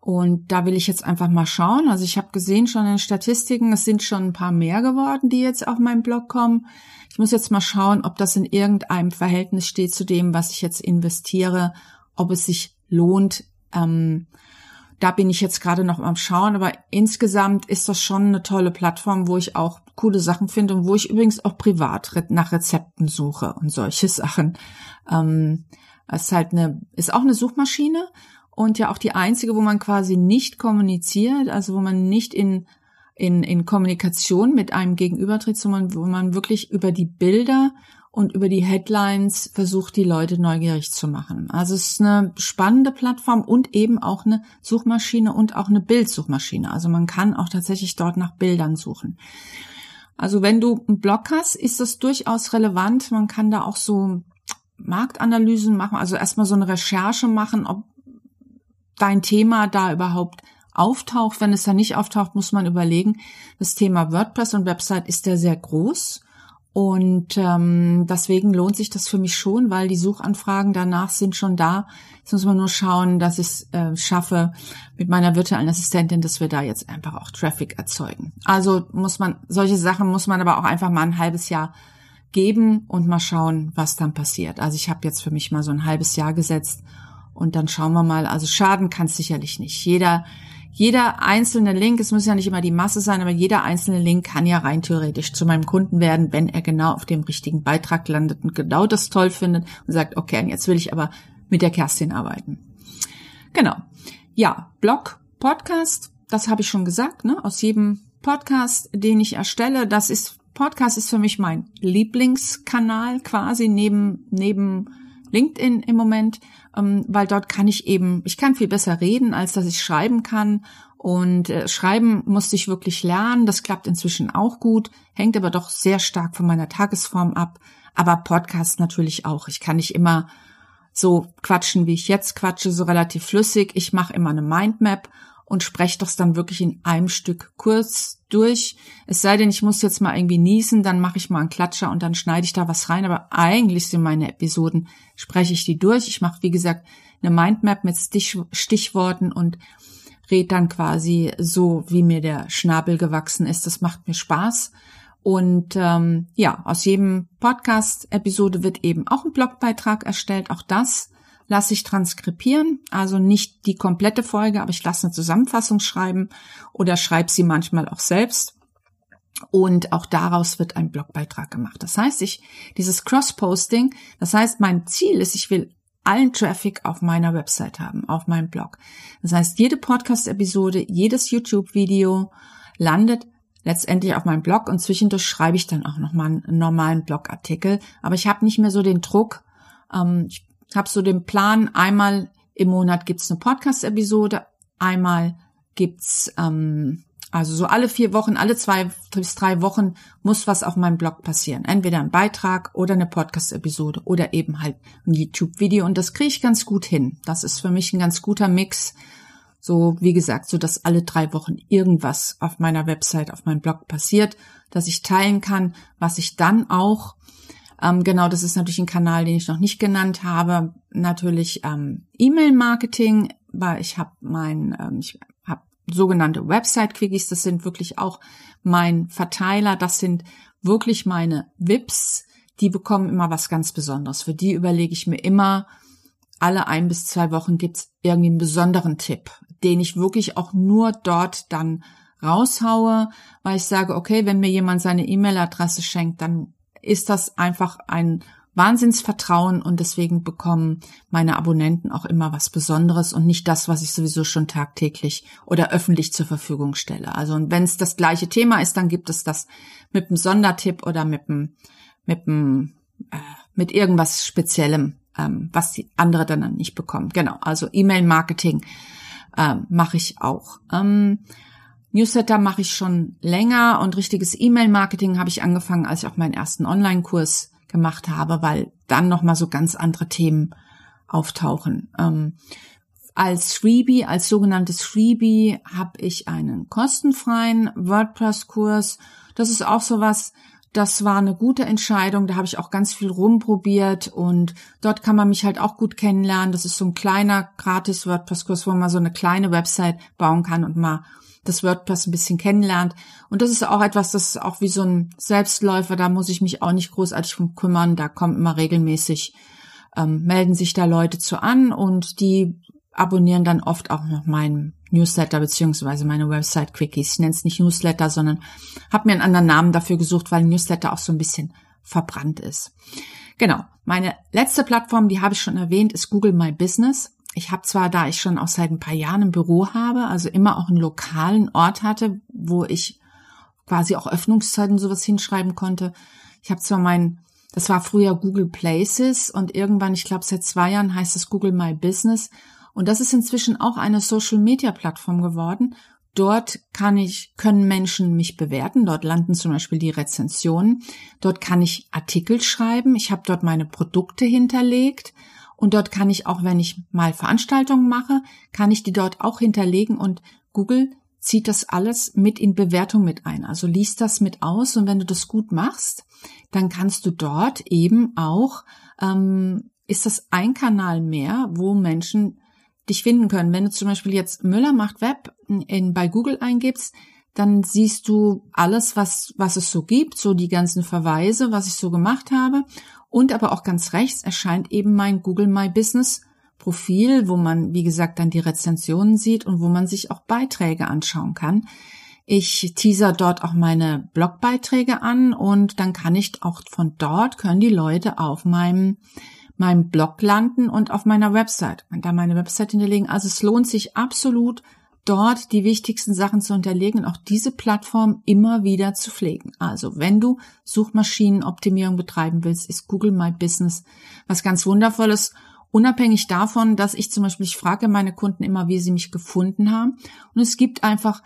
Speaker 1: und da will ich jetzt einfach mal schauen. Also ich habe gesehen schon in den Statistiken, es sind schon ein paar mehr geworden, die jetzt auf meinen Blog kommen. Ich muss jetzt mal schauen, ob das in irgendeinem Verhältnis steht zu dem, was ich jetzt investiere, ob es sich lohnt. Ähm, da bin ich jetzt gerade noch am Schauen, aber insgesamt ist das schon eine tolle Plattform, wo ich auch coole Sachen finde und wo ich übrigens auch privat nach Rezepten suche und solche Sachen. Ähm, ist halt eine, ist auch eine Suchmaschine und ja auch die einzige, wo man quasi nicht kommuniziert, also wo man nicht in, in, in Kommunikation mit einem gegenübertritt, sondern wo man wirklich über die Bilder und über die Headlines versucht, die Leute neugierig zu machen. Also es ist eine spannende Plattform und eben auch eine Suchmaschine und auch eine Bildsuchmaschine. Also man kann auch tatsächlich dort nach Bildern suchen. Also wenn du einen Blog hast, ist das durchaus relevant. Man kann da auch so Marktanalysen machen, also erstmal so eine Recherche machen, ob dein Thema da überhaupt auftaucht. Wenn es da nicht auftaucht, muss man überlegen. Das Thema WordPress und Website ist ja sehr groß. Und ähm, deswegen lohnt sich das für mich schon, weil die Suchanfragen danach sind schon da. Jetzt muss man nur schauen, dass ich es äh, schaffe mit meiner virtuellen Assistentin, dass wir da jetzt einfach auch Traffic erzeugen. Also muss man, solche Sachen muss man aber auch einfach mal ein halbes Jahr geben und mal schauen, was dann passiert. Also ich habe jetzt für mich mal so ein halbes Jahr gesetzt und dann schauen wir mal. Also schaden kann es sicherlich nicht. Jeder, jeder einzelne Link, es muss ja nicht immer die Masse sein, aber jeder einzelne Link kann ja rein theoretisch zu meinem Kunden werden, wenn er genau auf dem richtigen Beitrag landet und genau das toll findet und sagt, okay, jetzt will ich aber mit der Kerstin arbeiten. Genau. Ja, Blog, Podcast, das habe ich schon gesagt, ne? Aus jedem Podcast, den ich erstelle, das ist Podcast ist für mich mein Lieblingskanal quasi neben neben LinkedIn im Moment, ähm, weil dort kann ich eben, ich kann viel besser reden, als dass ich schreiben kann. Und äh, schreiben musste ich wirklich lernen. Das klappt inzwischen auch gut, hängt aber doch sehr stark von meiner Tagesform ab. Aber Podcast natürlich auch. Ich kann nicht immer so quatschen, wie ich jetzt quatsche, so relativ flüssig. Ich mache immer eine Mindmap und spreche das dann wirklich in einem Stück kurz durch. Es sei denn, ich muss jetzt mal irgendwie niesen, dann mache ich mal einen Klatscher und dann schneide ich da was rein. Aber eigentlich sind meine Episoden, spreche ich die durch. Ich mache, wie gesagt, eine Mindmap mit Stich Stichworten und rede dann quasi so, wie mir der Schnabel gewachsen ist. Das macht mir Spaß. Und ähm, ja, aus jedem Podcast-Episode wird eben auch ein Blogbeitrag erstellt. Auch das lasse ich transkribieren, also nicht die komplette Folge, aber ich lasse eine Zusammenfassung schreiben oder schreibe sie manchmal auch selbst. Und auch daraus wird ein Blogbeitrag gemacht. Das heißt, ich, dieses Cross-Posting, das heißt, mein Ziel ist, ich will allen Traffic auf meiner Website haben, auf meinem Blog. Das heißt, jede Podcast-Episode, jedes YouTube-Video landet letztendlich auf meinem Blog und zwischendurch schreibe ich dann auch nochmal einen normalen Blogartikel. Aber ich habe nicht mehr so den Druck. Ähm, ich habe so den Plan, einmal im Monat gibt's eine Podcast-Episode, einmal gibt's ähm, Also so alle vier Wochen, alle zwei bis drei Wochen muss was auf meinem Blog passieren. Entweder ein Beitrag oder eine Podcast-Episode oder eben halt ein YouTube-Video. Und das kriege ich ganz gut hin. Das ist für mich ein ganz guter Mix. So, wie gesagt, so dass alle drei Wochen irgendwas auf meiner Website, auf meinem Blog passiert, dass ich teilen kann, was ich dann auch ähm, genau, das ist natürlich ein Kanal, den ich noch nicht genannt habe. Natürlich ähm, E-Mail-Marketing, weil ich habe mein, ähm, ich habe sogenannte Website-Quickies, das sind wirklich auch mein Verteiler, das sind wirklich meine VIPs, die bekommen immer was ganz Besonderes. Für die überlege ich mir immer, alle ein bis zwei Wochen gibt's irgendwie einen besonderen Tipp, den ich wirklich auch nur dort dann raushaue, weil ich sage, okay, wenn mir jemand seine E-Mail-Adresse schenkt, dann ist das einfach ein Wahnsinnsvertrauen und deswegen bekommen meine Abonnenten auch immer was Besonderes und nicht das, was ich sowieso schon tagtäglich oder öffentlich zur Verfügung stelle. Also und wenn es das gleiche Thema ist, dann gibt es das mit einem Sondertipp oder mit einem mit einem äh, mit irgendwas Speziellem, ähm, was die andere dann nicht bekommen. Genau, also E-Mail-Marketing äh, mache ich auch. Ähm, Newsletter mache ich schon länger und richtiges E-Mail-Marketing habe ich angefangen, als ich auch meinen ersten Online-Kurs gemacht habe, weil dann nochmal so ganz andere Themen auftauchen. Ähm, als Freebie, als sogenanntes Freebie habe ich einen kostenfreien WordPress-Kurs. Das ist auch sowas, das war eine gute Entscheidung. Da habe ich auch ganz viel rumprobiert und dort kann man mich halt auch gut kennenlernen. Das ist so ein kleiner gratis WordPress-Kurs, wo man so eine kleine Website bauen kann und mal das WordPress ein bisschen kennenlernt. Und das ist auch etwas, das ist auch wie so ein Selbstläufer, da muss ich mich auch nicht großartig drum kümmern. Da kommen immer regelmäßig, ähm, melden sich da Leute zu an und die abonnieren dann oft auch noch meinen Newsletter beziehungsweise meine Website Quickies. Ich nenne es nicht Newsletter, sondern habe mir einen anderen Namen dafür gesucht, weil Newsletter auch so ein bisschen verbrannt ist. Genau. Meine letzte Plattform, die habe ich schon erwähnt, ist Google My Business ich habe zwar, da ich schon auch seit ein paar Jahren ein Büro habe, also immer auch einen lokalen Ort hatte, wo ich quasi auch Öffnungszeiten sowas hinschreiben konnte. Ich habe zwar mein, das war früher Google Places und irgendwann, ich glaube seit zwei Jahren heißt es Google My Business und das ist inzwischen auch eine Social Media Plattform geworden. Dort kann ich, können Menschen mich bewerten. Dort landen zum Beispiel die Rezensionen. Dort kann ich Artikel schreiben. Ich habe dort meine Produkte hinterlegt. Und dort kann ich auch, wenn ich mal Veranstaltungen mache, kann ich die dort auch hinterlegen und Google zieht das alles mit in Bewertung mit ein. Also liest das mit aus und wenn du das gut machst, dann kannst du dort eben auch, ähm, ist das ein Kanal mehr, wo Menschen dich finden können. Wenn du zum Beispiel jetzt Müller macht Web in, bei Google eingibst, dann siehst du alles, was, was es so gibt, so die ganzen Verweise, was ich so gemacht habe. Und aber auch ganz rechts erscheint eben mein Google My Business Profil, wo man, wie gesagt, dann die Rezensionen sieht und wo man sich auch Beiträge anschauen kann. Ich teaser dort auch meine Blogbeiträge an und dann kann ich auch von dort können die Leute auf meinem meinem Blog landen und auf meiner Website da meine Website hinterlegen. Also es lohnt sich absolut dort die wichtigsten Sachen zu unterlegen und auch diese Plattform immer wieder zu pflegen. Also wenn du Suchmaschinenoptimierung betreiben willst, ist Google My Business was ganz Wundervolles. Unabhängig davon, dass ich zum Beispiel, ich frage meine Kunden immer, wie sie mich gefunden haben. Und es gibt einfach,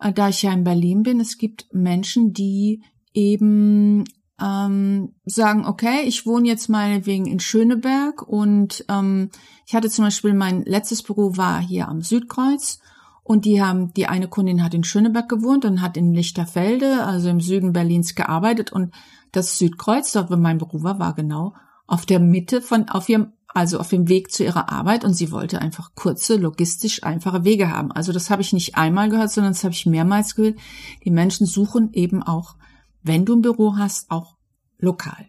Speaker 1: äh, da ich ja in Berlin bin, es gibt Menschen, die eben ähm, sagen, okay, ich wohne jetzt meinetwegen in Schöneberg und ähm, ich hatte zum Beispiel mein letztes Büro war hier am Südkreuz und die haben, die eine Kundin hat in Schöneberg gewohnt und hat in Lichterfelde, also im Süden Berlins, gearbeitet. Und das Südkreuz, dort wo mein Beruf war, war genau auf der Mitte von, auf ihrem, also auf dem Weg zu ihrer Arbeit. Und sie wollte einfach kurze, logistisch einfache Wege haben. Also das habe ich nicht einmal gehört, sondern das habe ich mehrmals gehört. Die Menschen suchen eben auch, wenn du ein Büro hast, auch lokal.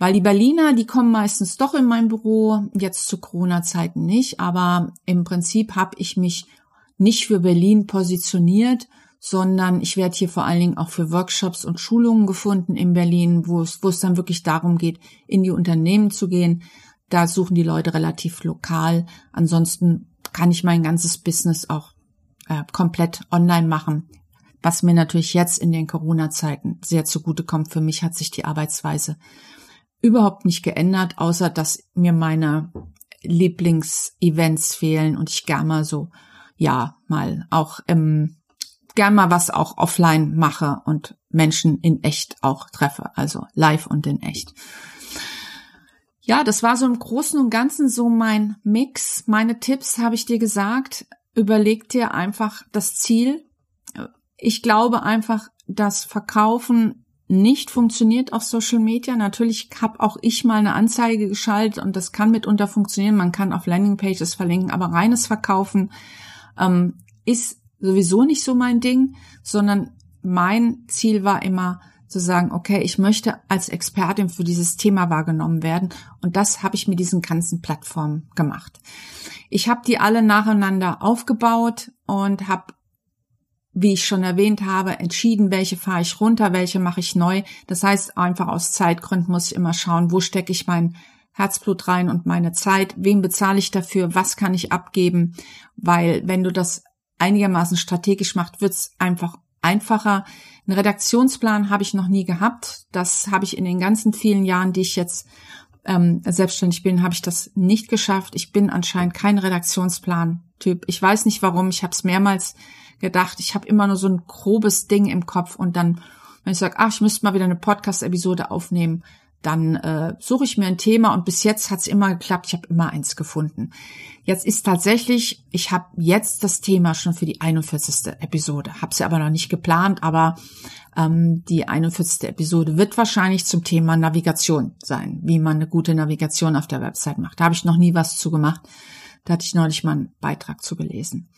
Speaker 1: Weil die Berliner, die kommen meistens doch in mein Büro, jetzt zu Corona-Zeiten nicht, aber im Prinzip habe ich mich nicht für Berlin positioniert, sondern ich werde hier vor allen Dingen auch für Workshops und Schulungen gefunden in Berlin, wo es, wo es dann wirklich darum geht, in die Unternehmen zu gehen. Da suchen die Leute relativ lokal. Ansonsten kann ich mein ganzes Business auch äh, komplett online machen, was mir natürlich jetzt in den Corona-Zeiten sehr zugutekommt. Für mich hat sich die Arbeitsweise überhaupt nicht geändert, außer dass mir meine Lieblingsevents fehlen und ich gerne mal so ja mal auch ähm, gern mal was auch offline mache und Menschen in echt auch treffe, also live und in echt. Ja, das war so im Großen und Ganzen so mein Mix. Meine Tipps habe ich dir gesagt. Überleg dir einfach das Ziel. Ich glaube einfach, dass Verkaufen nicht funktioniert auf Social Media. Natürlich habe auch ich mal eine Anzeige geschaltet und das kann mitunter funktionieren. Man kann auf Landingpages verlinken, aber reines Verkaufen ähm, ist sowieso nicht so mein Ding, sondern mein Ziel war immer zu sagen, okay, ich möchte als Expertin für dieses Thema wahrgenommen werden und das habe ich mit diesen ganzen Plattformen gemacht. Ich habe die alle nacheinander aufgebaut und habe wie ich schon erwähnt habe, entschieden, welche fahre ich runter, welche mache ich neu. Das heißt, einfach aus Zeitgründen muss ich immer schauen, wo stecke ich mein Herzblut rein und meine Zeit, wem bezahle ich dafür, was kann ich abgeben, weil wenn du das einigermaßen strategisch machst, wird's einfach einfacher. Einen Redaktionsplan habe ich noch nie gehabt. Das habe ich in den ganzen vielen Jahren, die ich jetzt ähm, selbstständig bin, habe ich das nicht geschafft. Ich bin anscheinend kein Redaktionsplan-Typ. Ich weiß nicht warum. Ich habe es mehrmals gedacht, ich habe immer nur so ein grobes Ding im Kopf und dann, wenn ich sage, ach, ich müsste mal wieder eine Podcast-Episode aufnehmen, dann äh, suche ich mir ein Thema und bis jetzt hat es immer geklappt. Ich habe immer eins gefunden. Jetzt ist tatsächlich, ich habe jetzt das Thema schon für die 41. Episode, habe sie aber noch nicht geplant, aber ähm, die 41. Episode wird wahrscheinlich zum Thema Navigation sein, wie man eine gute Navigation auf der Website macht. Da habe ich noch nie was zu gemacht. Da hatte ich neulich mal einen Beitrag zu gelesen.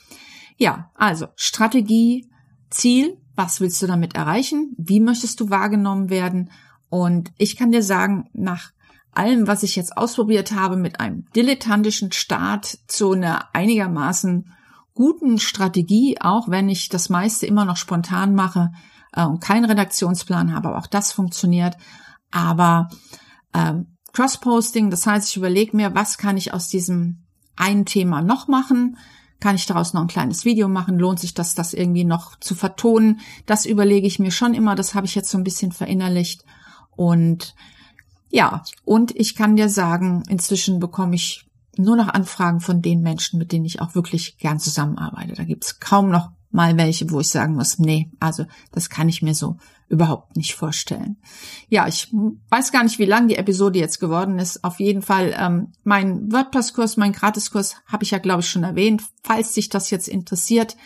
Speaker 1: Ja, also Strategie, Ziel, was willst du damit erreichen? Wie möchtest du wahrgenommen werden? Und ich kann dir sagen, nach allem, was ich jetzt ausprobiert habe, mit einem dilettantischen Start zu einer einigermaßen guten Strategie, auch wenn ich das meiste immer noch spontan mache äh, und keinen Redaktionsplan habe, aber auch das funktioniert. Aber äh, Cross-Posting, das heißt, ich überlege mir, was kann ich aus diesem einen Thema noch machen? Kann ich daraus noch ein kleines Video machen? Lohnt sich das, das irgendwie noch zu vertonen? Das überlege ich mir schon immer. Das habe ich jetzt so ein bisschen verinnerlicht. Und ja, und ich kann dir sagen, inzwischen bekomme ich nur noch Anfragen von den Menschen, mit denen ich auch wirklich gern zusammenarbeite. Da gibt's kaum noch mal welche, wo ich sagen muss, nee, also das kann ich mir so überhaupt nicht vorstellen. Ja, ich weiß gar nicht, wie lang die Episode jetzt geworden ist. Auf jeden Fall, ähm, mein WordPress-Kurs, mein Gratiskurs habe ich ja, glaube ich, schon erwähnt. Falls dich das jetzt interessiert,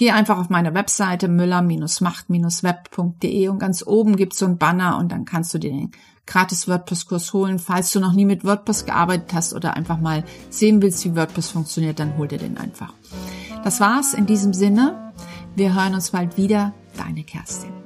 Speaker 1: geh einfach auf meine Webseite müller-macht-web.de und ganz oben gibt's so ein Banner und dann kannst du dir den gratis WordPress-Kurs holen. Falls du noch nie mit WordPress gearbeitet hast oder einfach mal sehen willst, wie WordPress funktioniert, dann hol dir den einfach. Das war's in diesem Sinne. Wir hören uns bald wieder. Deine Kerstin.